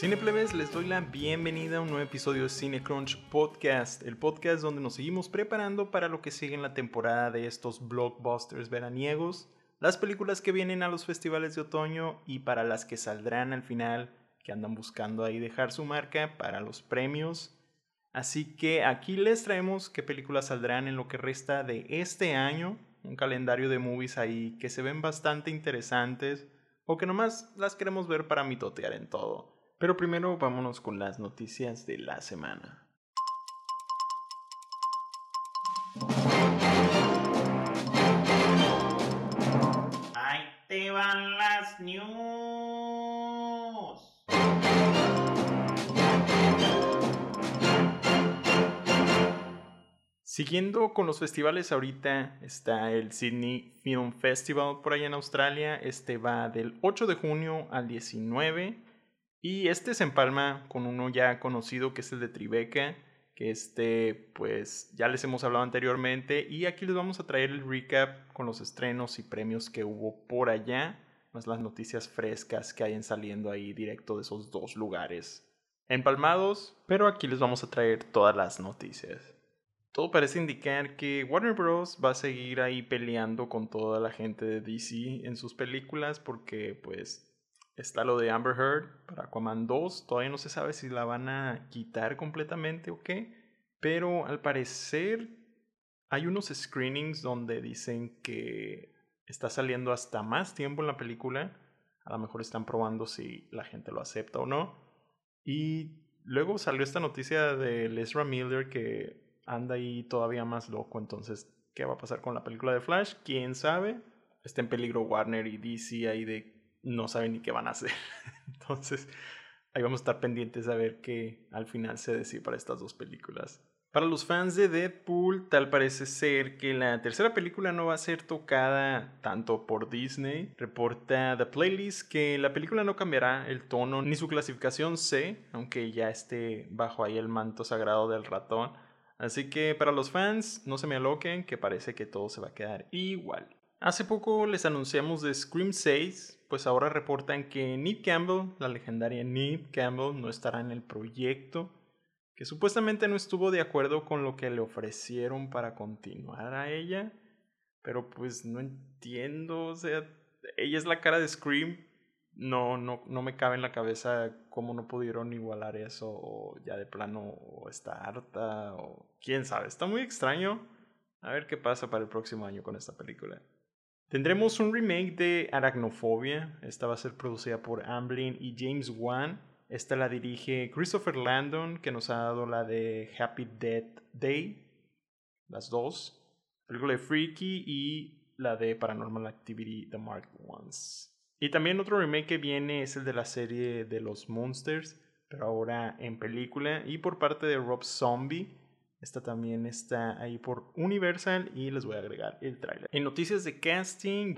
Cineplebes, les doy la bienvenida a un nuevo episodio de Cinecrunch Podcast, el podcast donde nos seguimos preparando para lo que sigue en la temporada de estos blockbusters veraniegos, las películas que vienen a los festivales de otoño y para las que saldrán al final, que andan buscando ahí dejar su marca para los premios. Así que aquí les traemos qué películas saldrán en lo que resta de este año, un calendario de movies ahí que se ven bastante interesantes o que nomás las queremos ver para mitotear en todo. Pero primero vámonos con las noticias de la semana. Ahí te van las news. Siguiendo con los festivales, ahorita está el Sydney Film Festival por allá en Australia. Este va del 8 de junio al 19 y este se empalma con uno ya conocido que es el de Tribeca, que este pues ya les hemos hablado anteriormente y aquí les vamos a traer el recap con los estrenos y premios que hubo por allá, más las noticias frescas que hayan saliendo ahí directo de esos dos lugares. Empalmados, pero aquí les vamos a traer todas las noticias. Todo parece indicar que Warner Bros. va a seguir ahí peleando con toda la gente de DC en sus películas porque pues Está lo de Amber Heard para Aquaman 2. Todavía no se sabe si la van a quitar completamente o qué. Pero al parecer hay unos screenings donde dicen que está saliendo hasta más tiempo en la película. A lo mejor están probando si la gente lo acepta o no. Y luego salió esta noticia de Lesra Miller que anda ahí todavía más loco. Entonces, ¿qué va a pasar con la película de Flash? ¿Quién sabe? Está en peligro Warner y DC ahí de no saben ni qué van a hacer. Entonces, ahí vamos a estar pendientes a ver qué al final se decide para estas dos películas. Para los fans de Deadpool, tal parece ser que la tercera película no va a ser tocada tanto por Disney. Reporta The Playlist que la película no cambiará el tono ni su clasificación C, aunque ya esté bajo ahí el manto sagrado del ratón. Así que para los fans, no se me aloquen, que parece que todo se va a quedar igual. Hace poco les anunciamos de Scream 6, pues ahora reportan que Neve Campbell, la legendaria Neve Campbell, no estará en el proyecto, que supuestamente no estuvo de acuerdo con lo que le ofrecieron para continuar a ella, pero pues no entiendo, o sea, ella es la cara de Scream, no, no, no me cabe en la cabeza cómo no pudieron igualar eso, o ya de plano o está harta, o quién sabe, está muy extraño. A ver qué pasa para el próximo año con esta película. Tendremos un remake de Arachnofobia. Esta va a ser producida por Amblin y James Wan. Esta la dirige Christopher Landon, que nos ha dado la de Happy Death Day. Las dos. Película de Freaky y la de Paranormal Activity The Mark Ones. Y también otro remake que viene es el de la serie de los Monsters, pero ahora en película y por parte de Rob Zombie. Esta también está ahí por Universal y les voy a agregar el tráiler. En noticias de casting,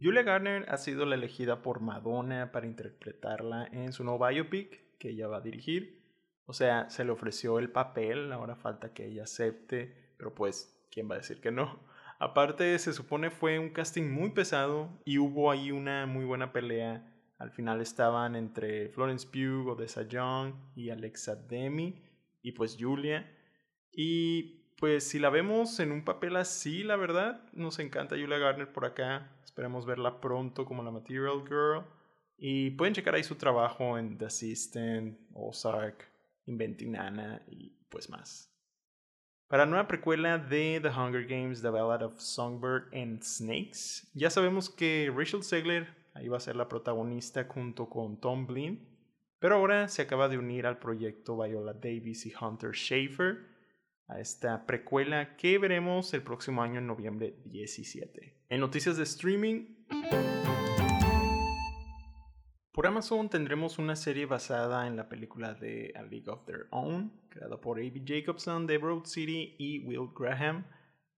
Julia Garner ha sido la elegida por Madonna para interpretarla en su nuevo biopic que ella va a dirigir. O sea, se le ofreció el papel, ahora falta que ella acepte, pero pues, ¿quién va a decir que no? Aparte, se supone fue un casting muy pesado y hubo ahí una muy buena pelea al final estaban entre Florence Pugh, Odessa Young y Alexa Demi y pues Julia. Y pues si la vemos en un papel así, la verdad, nos encanta Julia Garner por acá. Esperemos verla pronto como la Material Girl. Y pueden checar ahí su trabajo en The Assistant, Ozark, Inventing Anna y pues más. Para la nueva precuela de The Hunger Games, The Ballad of Songbird and Snakes, ya sabemos que Rachel Segler Va a ser la protagonista junto con Tom Blin. Pero ahora se acaba de unir al proyecto Viola Davis y Hunter Schafer a esta precuela que veremos el próximo año en noviembre 17. En noticias de streaming, por Amazon tendremos una serie basada en la película de A League of Their Own, creada por A.B. Jacobson de Broad City y Will Graham.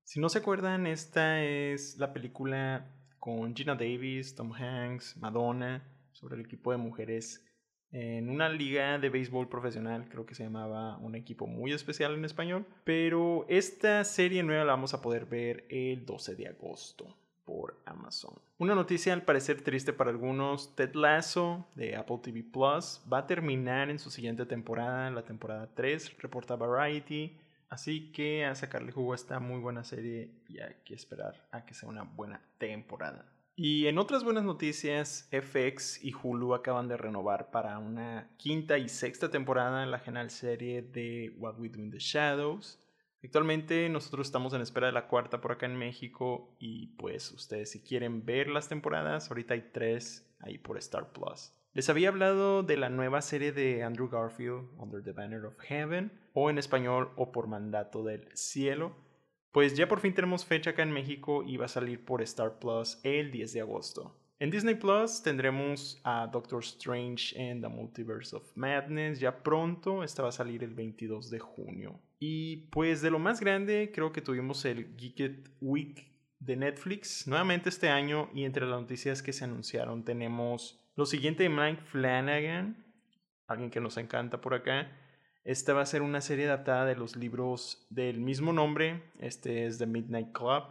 Si no se acuerdan, esta es la película con Gina Davis, Tom Hanks, Madonna, sobre el equipo de mujeres en una liga de béisbol profesional, creo que se llamaba un equipo muy especial en español, pero esta serie nueva la vamos a poder ver el 12 de agosto por Amazon. Una noticia al parecer triste para algunos, Ted Lasso de Apple TV Plus va a terminar en su siguiente temporada, la temporada 3, reporta Variety. Así que a sacarle jugo a esta muy buena serie y hay que esperar a que sea una buena temporada. Y en otras buenas noticias, FX y Hulu acaban de renovar para una quinta y sexta temporada la general serie de What We Do in the Shadows. Actualmente nosotros estamos en espera de la cuarta por acá en México y pues ustedes si quieren ver las temporadas, ahorita hay tres ahí por Star Plus. Les había hablado de la nueva serie de Andrew Garfield, Under the Banner of Heaven, o en español, o por mandato del cielo. Pues ya por fin tenemos fecha acá en México y va a salir por Star Plus el 10 de agosto. En Disney Plus tendremos a Doctor Strange and the Multiverse of Madness ya pronto, esta va a salir el 22 de junio. Y pues de lo más grande creo que tuvimos el Geeked Week de Netflix nuevamente este año y entre las noticias que se anunciaron tenemos lo siguiente de Mike Flanagan, alguien que nos encanta por acá. Esta va a ser una serie adaptada de los libros del mismo nombre. Este es The Midnight Club,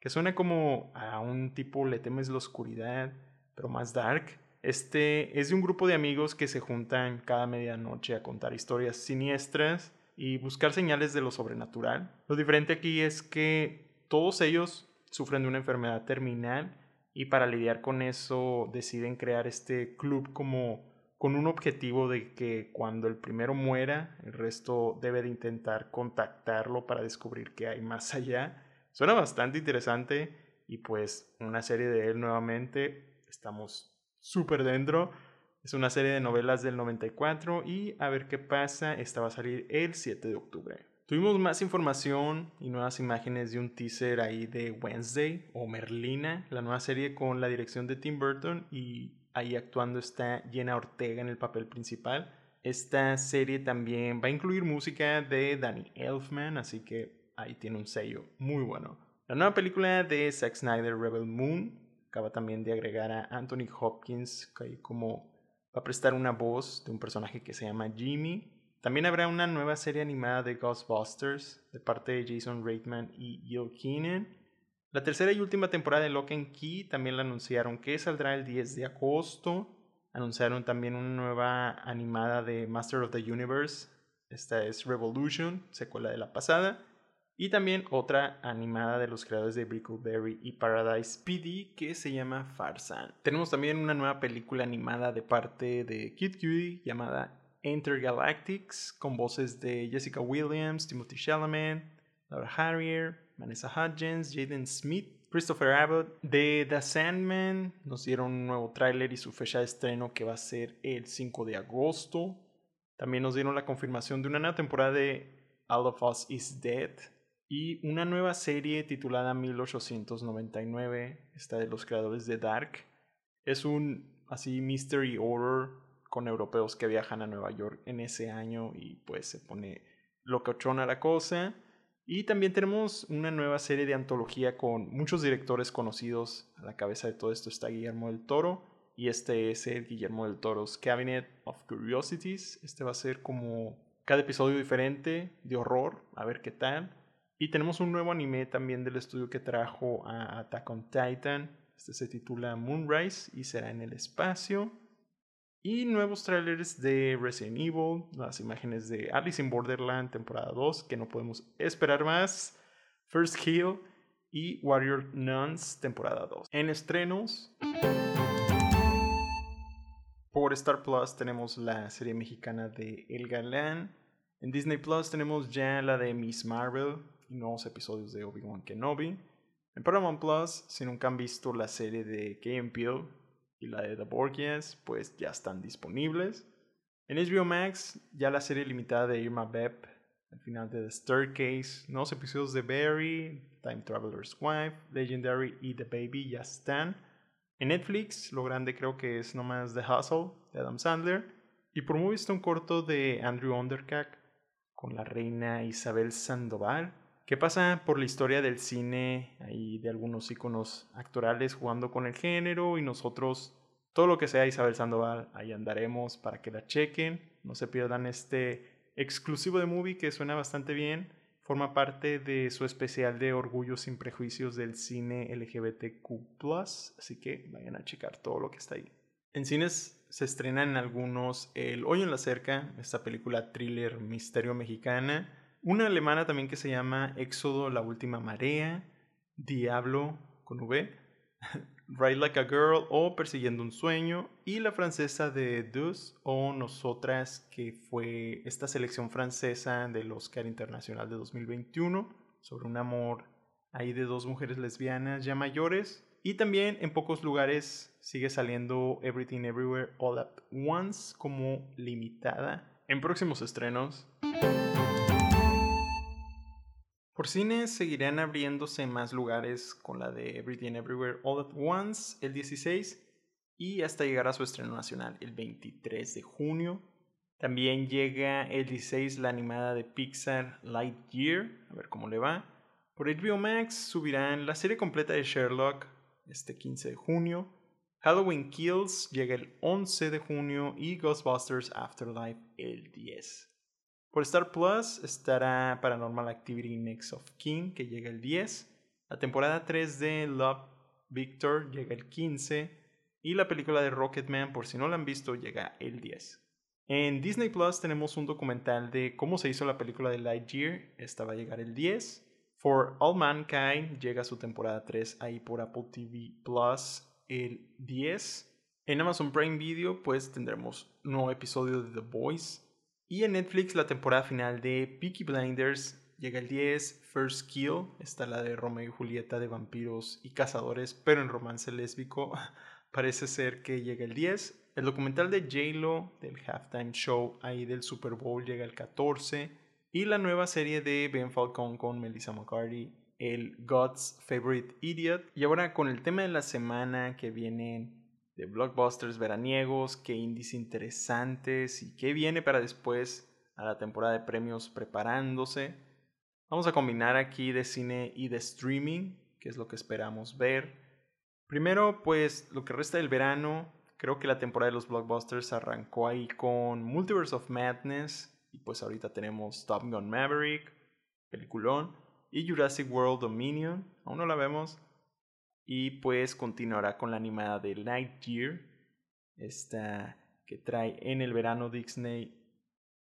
que suena como a un tipo Le temes la oscuridad, pero más dark. Este es de un grupo de amigos que se juntan cada medianoche a contar historias siniestras y buscar señales de lo sobrenatural. Lo diferente aquí es que todos ellos sufren de una enfermedad terminal y para lidiar con eso deciden crear este club como con un objetivo de que cuando el primero muera, el resto debe de intentar contactarlo para descubrir qué hay más allá. Suena bastante interesante y pues una serie de él nuevamente, estamos súper dentro. Es una serie de novelas del 94 y a ver qué pasa, esta va a salir el 7 de octubre. Tuvimos más información y nuevas imágenes de un teaser ahí de Wednesday o Merlina, la nueva serie con la dirección de Tim Burton y ahí actuando está Jenna Ortega en el papel principal. Esta serie también va a incluir música de Danny Elfman, así que ahí tiene un sello muy bueno. La nueva película de Zack Snyder, Rebel Moon, acaba también de agregar a Anthony Hopkins, que como va a prestar una voz de un personaje que se llama Jimmy también habrá una nueva serie animada de Ghostbusters de parte de Jason Reitman y Gil Keenan. La tercera y última temporada de Lock and Key también la anunciaron que saldrá el 10 de agosto. Anunciaron también una nueva animada de Master of the Universe. Esta es Revolution, secuela de la pasada. Y también otra animada de los creadores de Brickleberry y Paradise PD que se llama Farsan. Tenemos también una nueva película animada de parte de Kid Cutie llamada Intergalactics con voces de Jessica Williams, Timothy Chalamet, Laura Harrier, Vanessa Hudgens, Jaden Smith, Christopher Abbott. De The Sandman nos dieron un nuevo tráiler y su fecha de estreno que va a ser el 5 de agosto. También nos dieron la confirmación de una nueva temporada de All of Us Is Dead y una nueva serie titulada 1899, esta de los creadores de Dark. Es un así mystery horror con europeos que viajan a Nueva York en ese año y pues se pone locochona la cosa. Y también tenemos una nueva serie de antología con muchos directores conocidos. A la cabeza de todo esto está Guillermo del Toro. Y este es el Guillermo del Toro's Cabinet of Curiosities. Este va a ser como cada episodio diferente de horror. A ver qué tal. Y tenemos un nuevo anime también del estudio que trajo a Attack on Titan. Este se titula Moonrise y será en el espacio. Y nuevos trailers de Resident Evil, las imágenes de Alice in Borderland temporada 2, que no podemos esperar más. First Kill y Warrior Nuns temporada 2. En estrenos, por Star Plus tenemos la serie mexicana de El Galán. En Disney Plus tenemos ya la de Miss Marvel y nuevos episodios de Obi-Wan Kenobi. En Paramount Plus, si nunca han visto la serie de Game y la de The Borgias, pues ya están disponibles. En HBO Max, ya la serie limitada de Irma Bep, el final de The Staircase, nuevos episodios de Barry, Time Traveler's Wife, Legendary y The Baby ya están. En Netflix, lo grande creo que es nomás The Hustle de Adam Sandler. Y por muy visto un corto de Andrew Undercack con la reina Isabel Sandoval, que pasa por la historia del cine y de algunos iconos actorales jugando con el género y nosotros, todo lo que sea Isabel Sandoval, ahí andaremos para que la chequen, no se pierdan este exclusivo de movie que suena bastante bien. forma parte de su especial de Orgullo sin Prejuicios del cine LGBTQ, así que vayan a checar todo lo que está ahí. En cines se estrenan algunos El Hoyo en la Cerca, esta película thriller misterio mexicana, una alemana también que se llama Éxodo, la última marea, Diablo con V, Ride Like a Girl o Persiguiendo un Sueño y la francesa de Dus o Nosotras que fue esta selección francesa del Oscar Internacional de 2021 sobre un amor ahí de dos mujeres lesbianas ya mayores y también en pocos lugares sigue saliendo Everything Everywhere All at Once como limitada en próximos estrenos. Por cine seguirán abriéndose más lugares con la de Everything Everywhere All at Once el 16 y hasta llegar a su estreno nacional el 23 de junio. También llega el 16 la animada de Pixar Lightyear, a ver cómo le va. Por HBO Max subirán la serie completa de Sherlock este 15 de junio. Halloween Kills llega el 11 de junio y Ghostbusters Afterlife el 10. Por Star Plus estará Paranormal Activity Next of King, que llega el 10. La temporada 3 de Love Victor llega el 15. Y la película de Rocketman, por si no la han visto, llega el 10. En Disney Plus tenemos un documental de cómo se hizo la película de Lightyear. Esta va a llegar el 10. For All Mankind llega su temporada 3 ahí por Apple TV Plus el 10. En Amazon Prime Video pues tendremos un nuevo episodio de The Voice y en Netflix la temporada final de Peaky Blinders llega el 10, First Kill, está la de Romeo y Julieta de vampiros y cazadores, pero en romance lésbico, parece ser que llega el 10. El documental de J-Lo del halftime show ahí del Super Bowl llega el 14. Y la nueva serie de Ben Falcon con Melissa McCarthy, el God's Favorite Idiot. Y ahora con el tema de la semana que vienen de blockbusters veraniegos, qué indies interesantes y qué viene para después a la temporada de premios preparándose. Vamos a combinar aquí de cine y de streaming, que es lo que esperamos ver. Primero, pues lo que resta del verano, creo que la temporada de los blockbusters arrancó ahí con Multiverse of Madness y pues ahorita tenemos Top Gun Maverick, peliculón, y Jurassic World Dominion, aún no la vemos, y pues continuará con la animada de Lightyear, esta que trae en el verano Disney,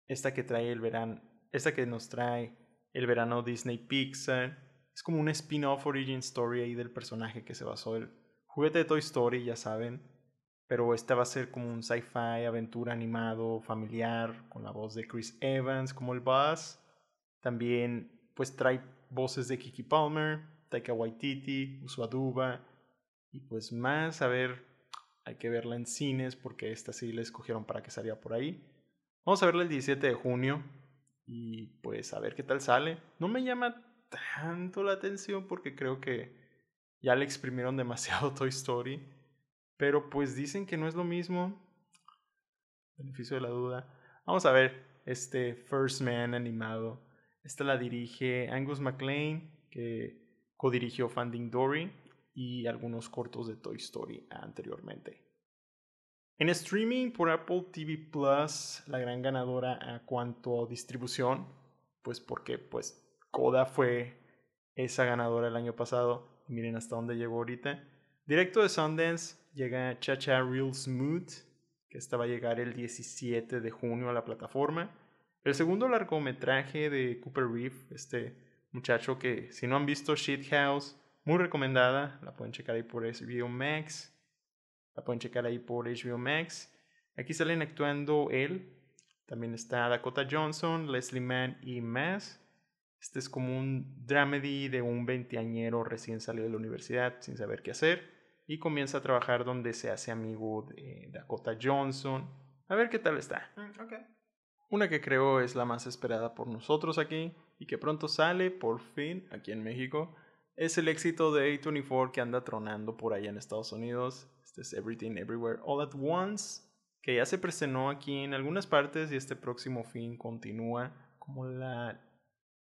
esta que trae el verano, esta que nos trae el verano Disney Pixar. Es como un spin-off origin story ahí del personaje que se basó el juguete de Toy Story, ya saben. Pero esta va a ser como un sci-fi, aventura animado, familiar, con la voz de Chris Evans como el Buzz. También pues trae voces de Kiki Palmer, Taika Waititi, Usuaduba y pues más, a ver, hay que verla en cines porque esta sí la escogieron para que saliera por ahí. Vamos a verla el 17 de junio y pues a ver qué tal sale. No me llama tanto la atención porque creo que ya le exprimieron demasiado Toy Story, pero pues dicen que no es lo mismo. Beneficio de la duda. Vamos a ver este First Man animado. Esta la dirige Angus MacLean, que Codirigió Finding Dory y algunos cortos de Toy Story anteriormente. En streaming por Apple TV Plus, la gran ganadora a cuanto a distribución, pues porque pues Coda fue esa ganadora el año pasado. Miren hasta dónde llegó ahorita. Directo de Sundance llega Chacha Real Smooth, que esta va a llegar el 17 de junio a la plataforma. El segundo largometraje de Cooper Reeve, este muchacho que si no han visto Shit House, muy recomendada, la pueden checar ahí por HBO Max, la pueden checar ahí por HBO Max. Aquí salen actuando él, también está Dakota Johnson, Leslie Mann y más. Este es como un dramedy de un veinteañero recién salido de la universidad sin saber qué hacer y comienza a trabajar donde se hace amigo de Dakota Johnson. A ver qué tal está. Mm, Una que creo es la más esperada por nosotros aquí y que pronto sale por fin aquí en México es el éxito de A24 que anda tronando por allá en Estados Unidos. Este es Everything Everywhere All at Once, que ya se presentó aquí en algunas partes y este próximo fin continúa como la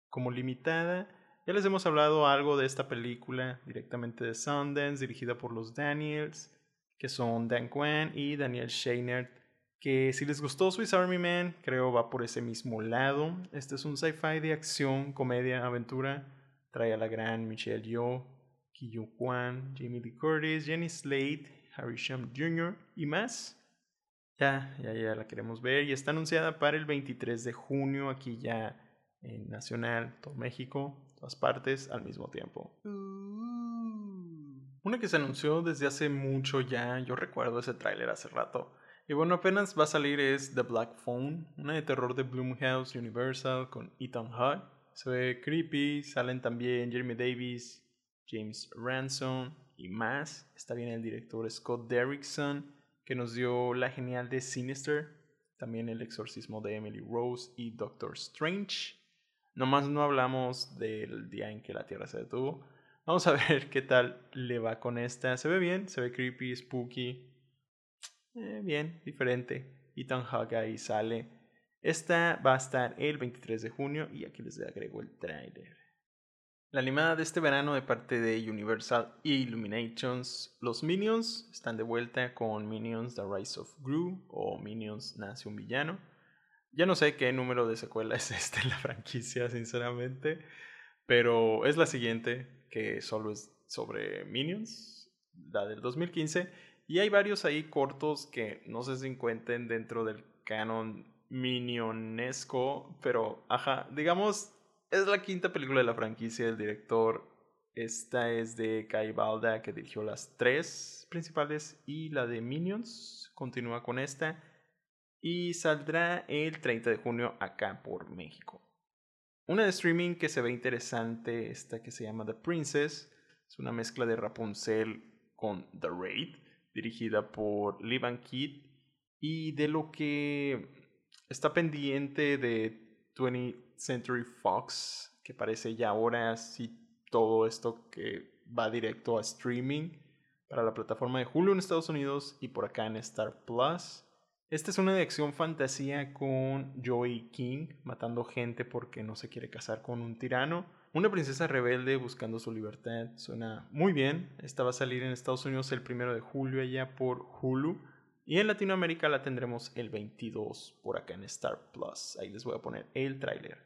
como limitada. Ya les hemos hablado algo de esta película directamente de Sundance, dirigida por los Daniels, que son Dan Kwan y Daniel Scheinert, Que si les gustó Swiss Army Man, creo va por ese mismo lado. Este es un sci-fi de acción, comedia, aventura. Trae a la gran Michelle Yeoh, Ki Yu Kwan, Jamie Lee Curtis, Jenny Slate, Harry Shum Jr. y más. Ya, ya, ya la queremos ver y está anunciada para el 23 de junio aquí ya en Nacional, todo México, todas partes al mismo tiempo. Una que se anunció desde hace mucho ya, yo recuerdo ese tráiler hace rato. Y bueno, apenas va a salir es The Black Phone, una de terror de Bloomhouse Universal con Ethan Hawke. Se ve creepy, salen también Jeremy Davis, James Ransom y más. Está bien el director Scott Derrickson, que nos dio la genial de Sinister, también el exorcismo de Emily Rose y Doctor Strange. Nomás no hablamos del día en que la Tierra se detuvo. Vamos a ver qué tal le va con esta. Se ve bien, se ve creepy, spooky. Eh, bien, diferente. Ethan Hawke ahí sale. Esta va a estar el 23 de junio y aquí les agrego el trailer. La animada de este verano de parte de Universal Illuminations, los Minions están de vuelta con Minions The Rise of Gru o Minions Nace un Villano. Ya no sé qué número de secuela es este en la franquicia, sinceramente, pero es la siguiente, que solo es sobre Minions, la del 2015, y hay varios ahí cortos que no sé si encuentren dentro del canon minionesco, pero ajá, digamos es la quinta película de la franquicia del director. Esta es de Kai Balda, que dirigió las tres principales, y la de Minions continúa con esta. Y saldrá el 30 de junio acá por México. Una de streaming que se ve interesante, esta que se llama The Princess. Es una mezcla de Rapunzel con The Raid, dirigida por Lee Van Kidd. Y de lo que está pendiente de 20th Century Fox, que parece ya ahora sí todo esto que va directo a streaming para la plataforma de Hulu en Estados Unidos y por acá en Star Plus. Esta es una de acción fantasía con Joey King matando gente porque no se quiere casar con un tirano. Una princesa rebelde buscando su libertad. Suena muy bien. Esta va a salir en Estados Unidos el primero de julio allá por Hulu. Y en Latinoamérica la tendremos el 22 por acá en Star Plus. Ahí les voy a poner el tráiler.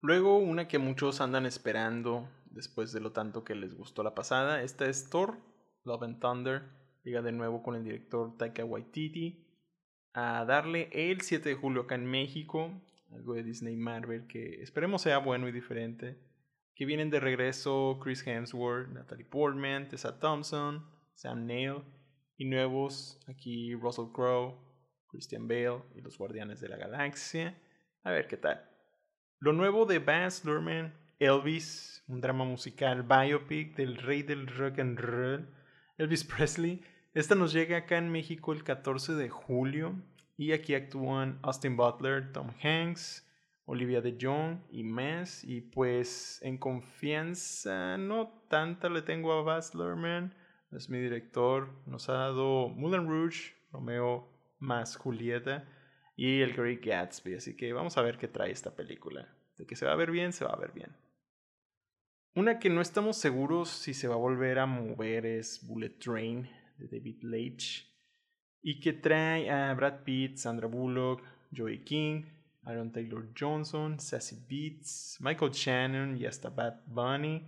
Luego una que muchos andan esperando después de lo tanto que les gustó la pasada. Esta es Thor, Love and Thunder. Llega de nuevo con el director Taika Waititi a darle el 7 de julio acá en México. Algo de Disney Marvel que esperemos sea bueno y diferente. Que vienen de regreso Chris Hemsworth, Natalie Portman, Tessa Thompson, Sam Neill y nuevos aquí Russell Crowe, Christian Bale y los Guardianes de la Galaxia. A ver qué tal. Lo nuevo de Baz Luhrmann, Elvis, un drama musical biopic del rey del rock and roll, Elvis Presley. Esta nos llega acá en México el 14 de julio y aquí actúan Austin Butler, Tom Hanks, Olivia de Jong y más. Y pues en confianza no tanta le tengo a Baz Luhrmann es mi director. Nos ha dado Moulin Rouge, Romeo más Julieta y El Great Gatsby. Así que vamos a ver qué trae esta película. De que se va a ver bien, se va a ver bien. Una que no estamos seguros si se va a volver a mover es Bullet Train de David Leitch. Y que trae a Brad Pitt, Sandra Bullock, Joey King, Aaron Taylor Johnson, Sassy Beats, Michael Shannon y hasta Bad Bunny.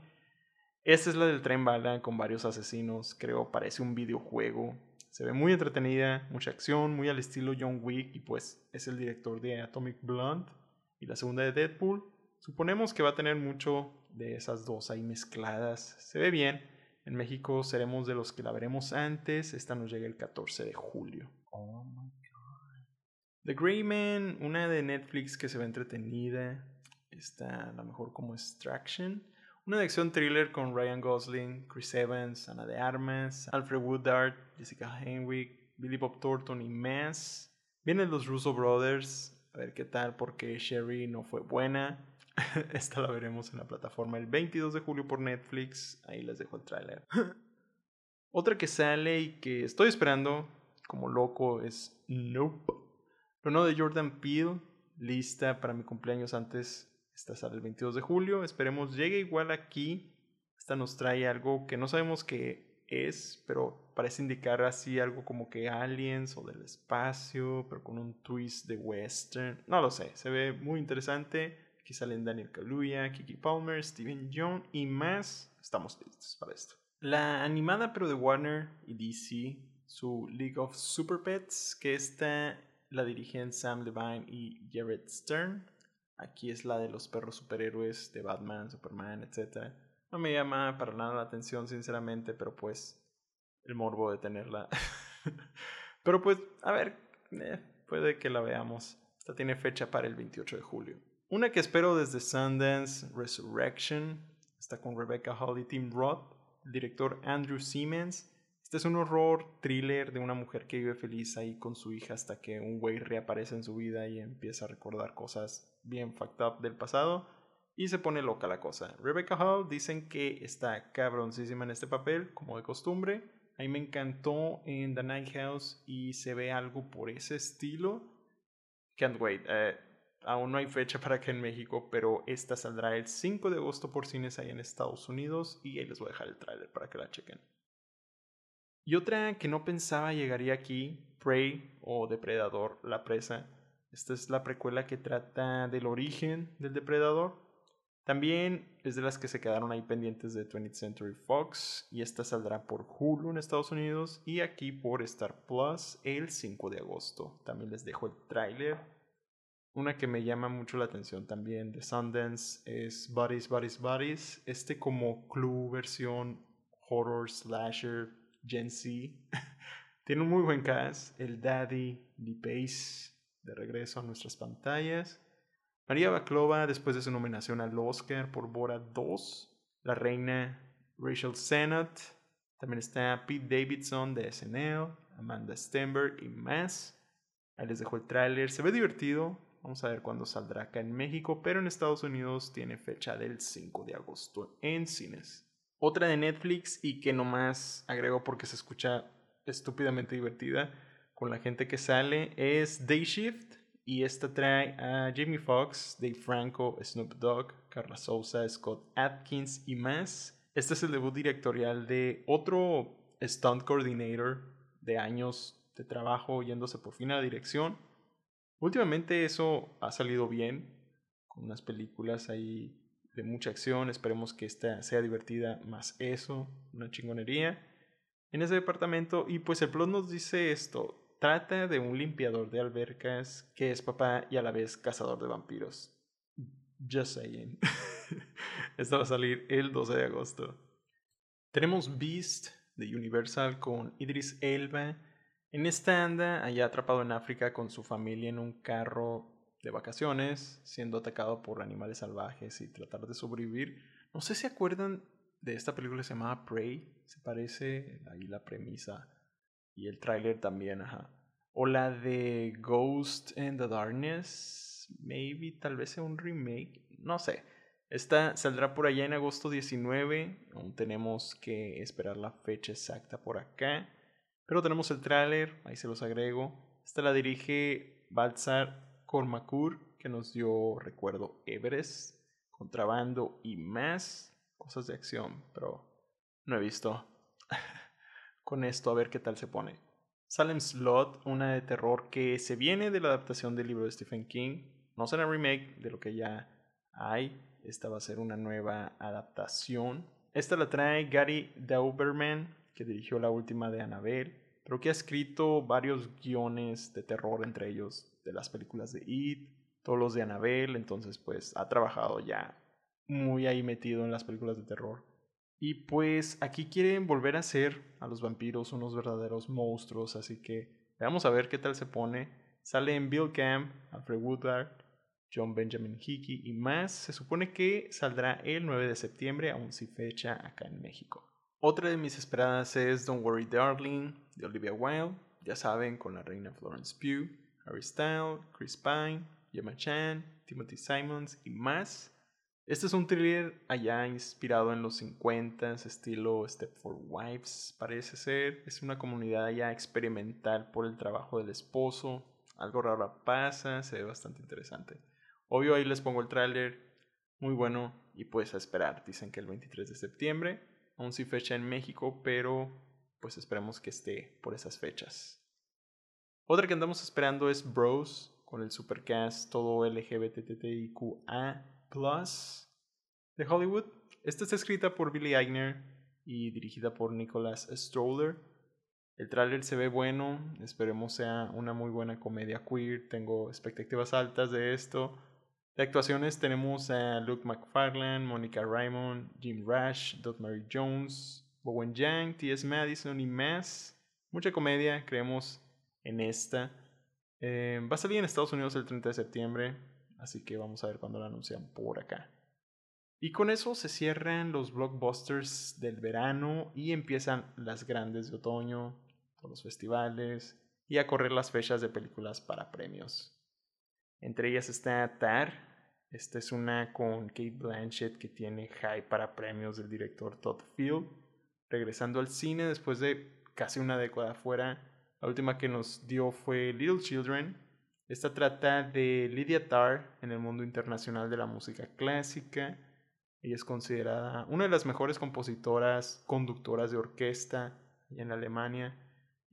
Esta es la del tren bala con varios asesinos, creo parece un videojuego. Se ve muy entretenida, mucha acción, muy al estilo John Wick y pues es el director de Atomic Blonde y la segunda de Deadpool. Suponemos que va a tener mucho de esas dos ahí mezcladas. Se ve bien. En México seremos de los que la veremos antes. Esta nos llega el 14 de julio. Oh my god. The Grey Man, una de Netflix que se ve entretenida. Está a lo mejor como Extraction. Una de acción thriller con Ryan Gosling, Chris Evans, Ana de Armas, Alfred Woodard, Jessica Henwick, Billy Bob Thornton y más. Vienen los Russo Brothers, a ver qué tal porque Sherry no fue buena. Esta la veremos en la plataforma el 22 de julio por Netflix. Ahí les dejo el tráiler. Otra que sale y que estoy esperando como loco es Nope. Lo nuevo de Jordan Peele, lista para mi cumpleaños antes esta sale el 22 de julio. Esperemos llegue igual aquí. Esta nos trae algo que no sabemos qué es, pero parece indicar así algo como que aliens o del espacio, pero con un twist de western. No lo sé, se ve muy interesante. Aquí salen Daniel Kaluuya, Kiki Palmer, Steven Yeun y más. Estamos listos para esto. La animada pero de Warner y DC, su League of Super Pets, que esta la dirigen Sam Levine y Garrett Stern. Aquí es la de los perros superhéroes de Batman, Superman, etc. No me llama para nada la atención, sinceramente, pero pues el morbo de tenerla. pero pues, a ver, eh, puede que la veamos. Esta tiene fecha para el 28 de julio. Una que espero desde Sundance, Resurrection. Está con Rebecca Hall y Tim Roth. El director Andrew Siemens. Este es un horror thriller de una mujer que vive feliz ahí con su hija hasta que un güey reaparece en su vida y empieza a recordar cosas bien fucked up del pasado y se pone loca la cosa. Rebecca Hall dicen que está cabroncísima en este papel, como de costumbre. A mí me encantó en The Night House y se ve algo por ese estilo. Can't wait. Eh, aún no hay fecha para que en México, pero esta saldrá el 5 de agosto por cines ahí en Estados Unidos y ahí les voy a dejar el tráiler para que la chequen. Y otra que no pensaba llegaría aquí, Prey o Depredador, la presa. Esta es la precuela que trata del origen del depredador. También es de las que se quedaron ahí pendientes de 20th Century Fox y esta saldrá por Hulu en Estados Unidos y aquí por Star Plus el 5 de agosto. También les dejo el tráiler. Una que me llama mucho la atención también de Sundance es Bodies, Bodies, Bodies. Este como club versión horror slasher Gen Z. Tiene un muy buen cast. El Daddy, Lee Pace, de regreso a nuestras pantallas. María Baklova, después de su nominación al Oscar por Bora 2. La reina Rachel Sennott. También está Pete Davidson de SNL, Amanda Stenberg y más. Ahí les dejo el tráiler. Se ve divertido. Vamos a ver cuándo saldrá acá en México, pero en Estados Unidos tiene fecha del 5 de agosto en cines. Otra de Netflix y que nomás agrego porque se escucha estúpidamente divertida con la gente que sale es Day Shift y esta trae a Jamie Foxx, Dave Franco, Snoop Dogg, Carla Souza, Scott Atkins y más. Este es el debut directorial de otro stunt coordinator de años de trabajo yéndose por fin a la dirección. Últimamente eso ha salido bien, con unas películas ahí de mucha acción. Esperemos que esta sea divertida más eso, una chingonería en ese departamento. Y pues el plot nos dice esto. Trata de un limpiador de albercas que es papá y a la vez cazador de vampiros. Just saying. Esta va a salir el 12 de agosto. Tenemos Beast de Universal con Idris Elba. En esta anda allá atrapado en África con su familia en un carro de vacaciones, siendo atacado por animales salvajes y tratar de sobrevivir. No sé si acuerdan de esta película se llamaba Prey, se parece ahí la premisa y el tráiler también, ajá. O la de Ghost in the Darkness, maybe tal vez sea un remake, no sé. Esta saldrá por allá en agosto 19, aún tenemos que esperar la fecha exacta por acá. Pero tenemos el tráiler, ahí se los agrego. Esta la dirige Baltzar Cormacur, que nos dio, recuerdo, Everest, Contrabando y más cosas de acción, pero no he visto. Con esto, a ver qué tal se pone. Salem Slot, una de terror que se viene de la adaptación del libro de Stephen King. No será remake de lo que ya hay. Esta va a ser una nueva adaptación. Esta la trae Gary Dauberman, que dirigió la última de Annabelle, pero que ha escrito varios guiones de terror, entre ellos de las películas de It, todos los de Annabelle, entonces pues ha trabajado ya muy ahí metido en las películas de terror. Y pues aquí quieren volver a ser a los vampiros unos verdaderos monstruos, así que vamos a ver qué tal se pone. Sale en Bill Camp, Alfred Woodard, John Benjamin Hickey y más. Se supone que saldrá el 9 de septiembre, aún sin fecha acá en México. Otra de mis esperadas es Don't Worry Darling de Olivia Wilde, ya saben, con la reina Florence Pugh. Harry Styles, Chris Pine, Gemma Chan, Timothy Simons y más. Este es un thriller allá inspirado en los 50 estilo Step for Wives, parece ser. Es una comunidad allá experimental por el trabajo del esposo. Algo raro pasa, se ve bastante interesante. Obvio ahí les pongo el tráiler, muy bueno y pues a esperar. Dicen que el 23 de septiembre. Aún sin fecha en México, pero pues esperemos que esté por esas fechas. Otra que andamos esperando es Bros, con el supercast todo LGBTTIQA de Hollywood. Esta está escrita por Billy Eichner y dirigida por Nicholas Stroller. El tráiler se ve bueno, esperemos sea una muy buena comedia queer, tengo expectativas altas de esto. De actuaciones tenemos a Luke McFarlane, Monica Raymond, Jim Rash, Dot Mary Jones, Bowen Yang, T.S. Madison y más. Mucha comedia, creemos en esta. Eh, va a salir en Estados Unidos el 30 de septiembre, así que vamos a ver cuándo la anuncian por acá. Y con eso se cierran los blockbusters del verano y empiezan las grandes de otoño, todos los festivales y a correr las fechas de películas para premios. Entre ellas está Tar. Esta es una con Kate Blanchett que tiene high para premios del director Todd Field. Regresando al cine después de casi una década fuera, la última que nos dio fue Little Children. Esta trata de Lydia Tarr en el mundo internacional de la música clásica. Ella es considerada una de las mejores compositoras, conductoras de orquesta en Alemania.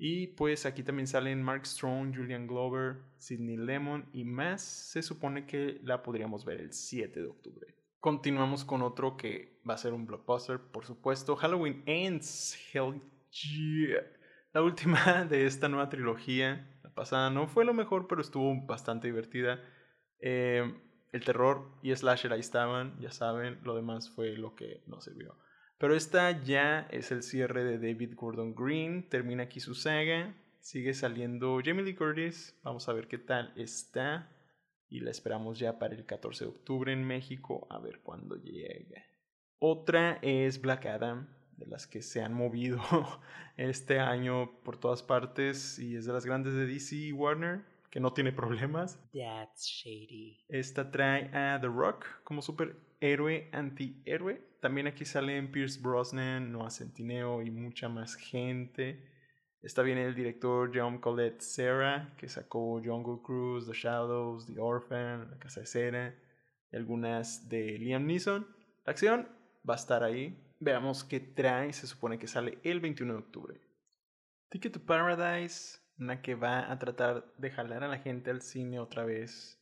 Y pues aquí también salen Mark Strong, Julian Glover, Sidney Lemon y más. Se supone que la podríamos ver el 7 de octubre. Continuamos con otro que va a ser un blockbuster, por supuesto. Halloween Ends. Hell yeah. La última de esta nueva trilogía. La pasada no fue lo mejor, pero estuvo bastante divertida. Eh, el terror y slasher ahí estaban, ya saben. Lo demás fue lo que no sirvió. Pero esta ya es el cierre de David Gordon Green. Termina aquí su saga. Sigue saliendo Jamie Lee Curtis. Vamos a ver qué tal está. Y la esperamos ya para el 14 de octubre en México. A ver cuándo llega. Otra es Black Adam, de las que se han movido este año por todas partes. Y es de las grandes de DC y Warner, que no tiene problemas. That's shady. Esta trae a The Rock como superhéroe antihéroe también aquí salen Pierce Brosnan, Noah Centineo y mucha más gente. Está bien el director John Colette Serra, que sacó Jungle Cruise, The Shadows, The Orphan, La Casa de Cera, y algunas de Liam Neeson. La acción va a estar ahí. Veamos qué trae. Se supone que sale el 21 de octubre. Ticket to Paradise, una que va a tratar de jalar a la gente al cine otra vez.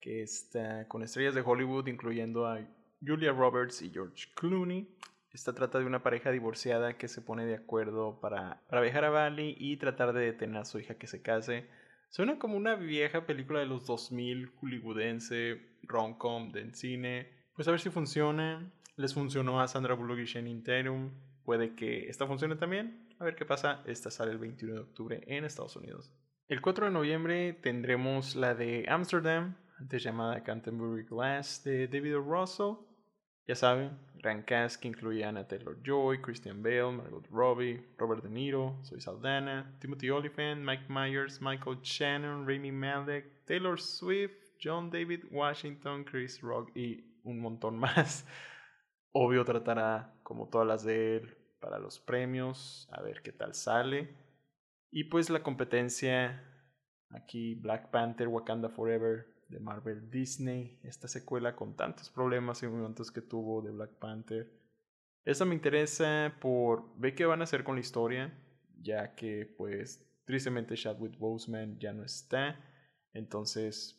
Que está con estrellas de Hollywood, incluyendo a Julia Roberts y George Clooney. Esta trata de una pareja divorciada que se pone de acuerdo para, para viajar a Bali y tratar de detener a su hija que se case. Suena como una vieja película de los 2000 hollywoodense, rom-com de cine. Pues a ver si funciona. Les funcionó a Sandra Bullock y Shannon Tatum. Puede que esta funcione también. A ver qué pasa. Esta sale el 21 de octubre en Estados Unidos. El 4 de noviembre tendremos la de Amsterdam, antes llamada Canterbury Glass, de David Russell. Ya saben, gran cast que incluye a Taylor-Joy, Christian Bale, Margot Robbie, Robert De Niro, Zoe Saldana, Timothy Olyphant, Mike Myers, Michael Shannon, Rami Malek, Taylor Swift, John David Washington, Chris Rock y un montón más. Obvio tratará, como todas las de él, para los premios, a ver qué tal sale. Y pues la competencia, aquí Black Panther, Wakanda Forever, de Marvel Disney, esta secuela con tantos problemas y momentos que tuvo de Black Panther. Esta me interesa por ver qué van a hacer con la historia, ya que pues tristemente Chadwick Boseman ya no está, entonces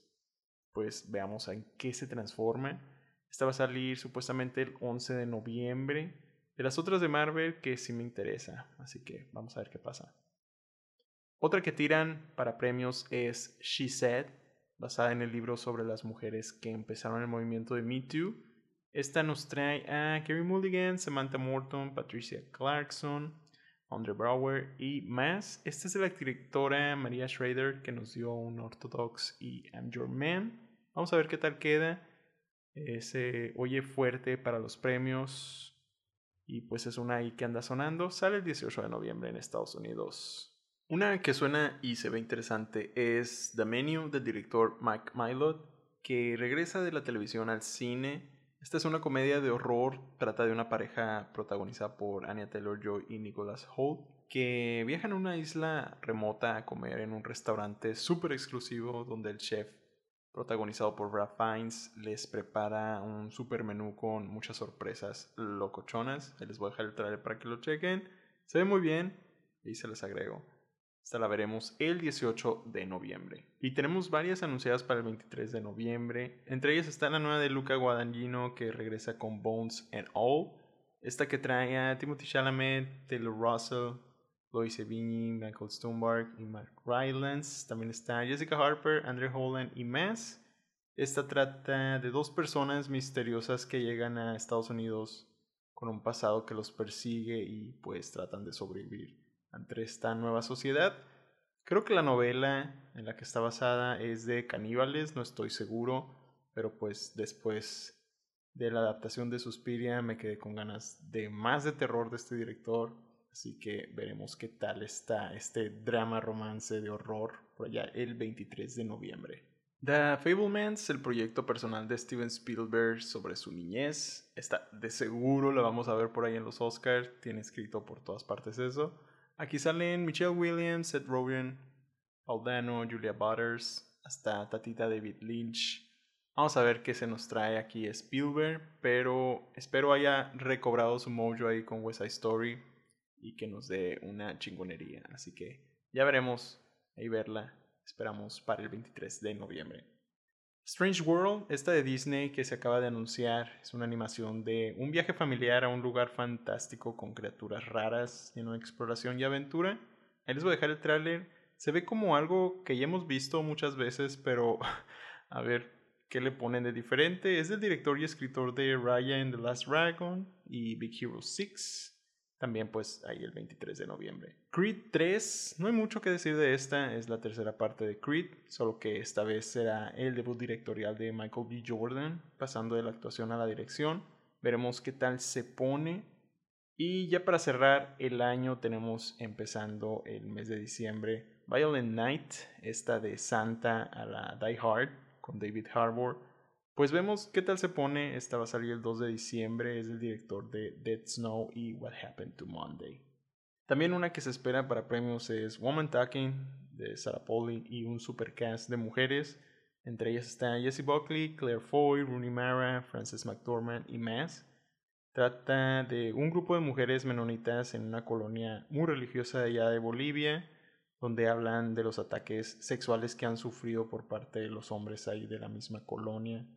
pues veamos en qué se transforma. Esta va a salir supuestamente el 11 de noviembre. De las otras de Marvel que sí me interesa, así que vamos a ver qué pasa. Otra que tiran para premios es She Said, basada en el libro sobre las mujeres que empezaron el movimiento de Me Too. Esta nos trae a Kerry Mulligan, Samantha Morton, Patricia Clarkson, Andre Brower y más. Esta es la directora María Schrader que nos dio un Orthodox y I'm Your Man. Vamos a ver qué tal queda. Se oye fuerte para los premios y pues es una ahí que anda sonando. Sale el 18 de noviembre en Estados Unidos. Una que suena y se ve interesante es The Menu del director Mike Milot, que regresa de la televisión al cine. Esta es una comedia de horror, trata de una pareja protagonizada por Anya Taylor-Joy y Nicholas Holt, que viajan a una isla remota a comer en un restaurante súper exclusivo donde el chef protagonizado por Ralph Fiennes, les prepara un super menú con muchas sorpresas locochonas. Les voy a dejar el trailer para que lo chequen. Se ve muy bien y se les agrego. Esta la veremos el 18 de noviembre. Y tenemos varias anunciadas para el 23 de noviembre. Entre ellas está la nueva de Luca Guadagnino que regresa con Bones and All. Esta que trae a Timothy Chalamet, Taylor Russell, Lois Sevigny, Michael Stumberg y Mark Rylance. También está Jessica Harper, Andrew Holland y más. Esta trata de dos personas misteriosas que llegan a Estados Unidos con un pasado que los persigue y pues tratan de sobrevivir ante esta nueva sociedad. Creo que la novela en la que está basada es de caníbales, no estoy seguro, pero pues después de la adaptación de Suspiria me quedé con ganas de más de terror de este director, así que veremos qué tal está este drama romance de horror por allá el 23 de noviembre. The Fablemans, el proyecto personal de Steven Spielberg sobre su niñez, está de seguro, la vamos a ver por ahí en los Oscars, tiene escrito por todas partes eso. Aquí salen Michelle Williams, Seth Rogen, Paul Dano, Julia Butters, hasta Tatita David Lynch. Vamos a ver qué se nos trae aquí Spielberg, pero espero haya recobrado su mojo ahí con West Side Story y que nos dé una chingonería. Así que ya veremos ahí verla. Esperamos para el 23 de noviembre. Strange World, esta de Disney que se acaba de anunciar, es una animación de un viaje familiar a un lugar fantástico con criaturas raras, lleno de exploración y aventura. Ahí les voy a dejar el tráiler. Se ve como algo que ya hemos visto muchas veces, pero a ver qué le ponen de diferente. Es del director y escritor de Raya and the Last Dragon y Big Hero 6. También pues ahí el 23 de noviembre. Creed 3, no hay mucho que decir de esta, es la tercera parte de Creed, solo que esta vez será el debut directorial de Michael B. Jordan, pasando de la actuación a la dirección. Veremos qué tal se pone. Y ya para cerrar el año tenemos empezando el mes de diciembre Violent Night, esta de Santa a la Die Hard con David Harbour pues vemos qué tal se pone. Esta va a salir el 2 de diciembre. Es el director de Dead Snow y What Happened to Monday. También una que se espera para premios es Woman Talking de Sarah Pauli y un supercast de mujeres. Entre ellas están Jessie Buckley, Claire Foy, Rooney Mara, Frances McDormand y más. Trata de un grupo de mujeres menonitas en una colonia muy religiosa allá de Bolivia, donde hablan de los ataques sexuales que han sufrido por parte de los hombres ahí de la misma colonia.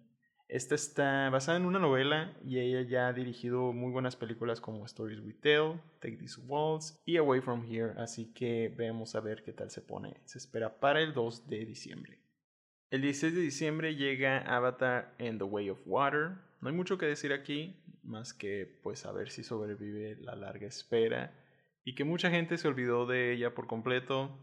Esta está basada en una novela y ella ya ha dirigido muy buenas películas como Stories We Tell, Take These Walls y Away From Here, así que vemos a ver qué tal se pone. Se espera para el 2 de diciembre. El 16 de diciembre llega Avatar and the Way of Water. No hay mucho que decir aquí, más que pues a ver si sobrevive la larga espera y que mucha gente se olvidó de ella por completo.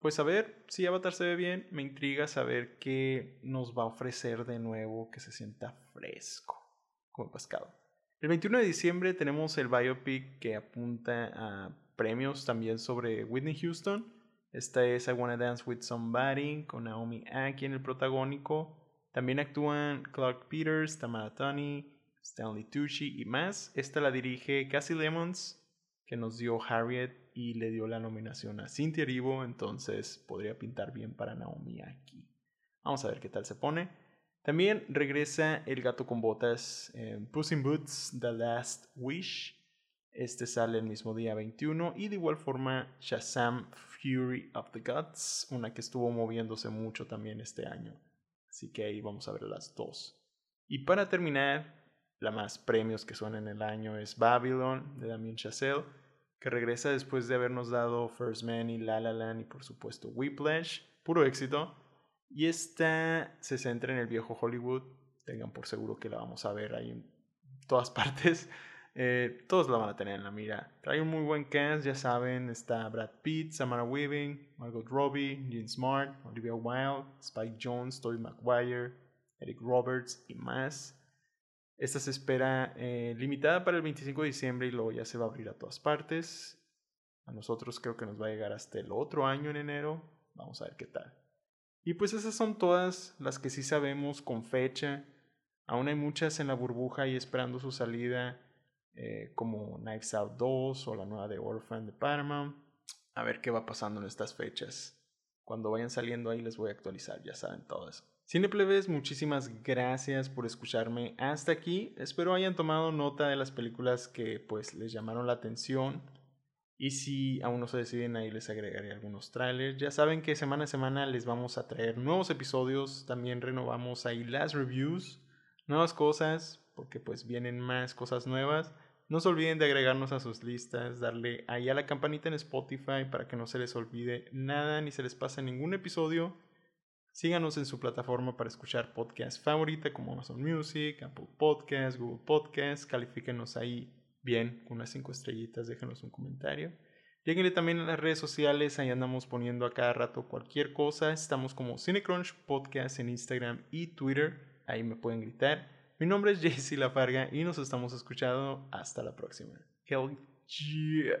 Pues a ver si Avatar se ve bien, me intriga saber qué nos va a ofrecer de nuevo que se sienta fresco, como pescado. El 21 de diciembre tenemos el biopic que apunta a premios también sobre Whitney Houston. Esta es I Wanna Dance with Somebody con Naomi Aki en el protagónico. También actúan Clark Peters, Tamara Tunney, Stanley Tucci y más. Esta la dirige Cassie Lemons, que nos dio Harriet y le dio la nominación a Cynthia Erivo, entonces podría pintar bien para Naomi aquí. Vamos a ver qué tal se pone. También regresa El gato con botas, Puss in Boots, The Last Wish. Este sale el mismo día 21 y de igual forma Shazam Fury of the Gods, una que estuvo moviéndose mucho también este año. Así que ahí vamos a ver las dos. Y para terminar, la más premios que suena en el año es Babylon de Damien Chazelle que regresa después de habernos dado First Man y La La Land y por supuesto Whiplash, puro éxito. Y esta se centra en el viejo Hollywood, tengan por seguro que la vamos a ver ahí en todas partes. Eh, todos la van a tener en la mira. Trae un muy buen cast, ya saben, está Brad Pitt, Samara Weaving, Margot Robbie, Jean Smart, Olivia Wilde, Spike Jones, Tobey Maguire, Eric Roberts y más. Esta se espera eh, limitada para el 25 de diciembre y luego ya se va a abrir a todas partes. A nosotros creo que nos va a llegar hasta el otro año en enero. Vamos a ver qué tal. Y pues esas son todas las que sí sabemos con fecha. Aún hay muchas en la burbuja y esperando su salida, eh, como Knives Out 2 o la nueva de Orphan de Paramount. A ver qué va pasando en estas fechas. Cuando vayan saliendo ahí les voy a actualizar, ya saben todo eso. Cineplebes, muchísimas gracias por escucharme hasta aquí. Espero hayan tomado nota de las películas que pues les llamaron la atención. Y si aún no se deciden, ahí les agregaré algunos trailers. Ya saben que semana a semana les vamos a traer nuevos episodios. También renovamos ahí las reviews, nuevas cosas, porque pues vienen más cosas nuevas. No se olviden de agregarnos a sus listas, darle ahí a la campanita en Spotify para que no se les olvide nada ni se les pase ningún episodio. Síganos en su plataforma para escuchar podcast favorita como Amazon Music, Apple Podcasts, Google Podcasts. Califíquenos ahí bien con unas 5 estrellitas, déjenos un comentario. Lléguenle también a las redes sociales, ahí andamos poniendo a cada rato cualquier cosa. Estamos como Cinecrunch Podcast en Instagram y Twitter, ahí me pueden gritar. Mi nombre es Jesse Lafarga y nos estamos escuchando. Hasta la próxima. Hell yeah.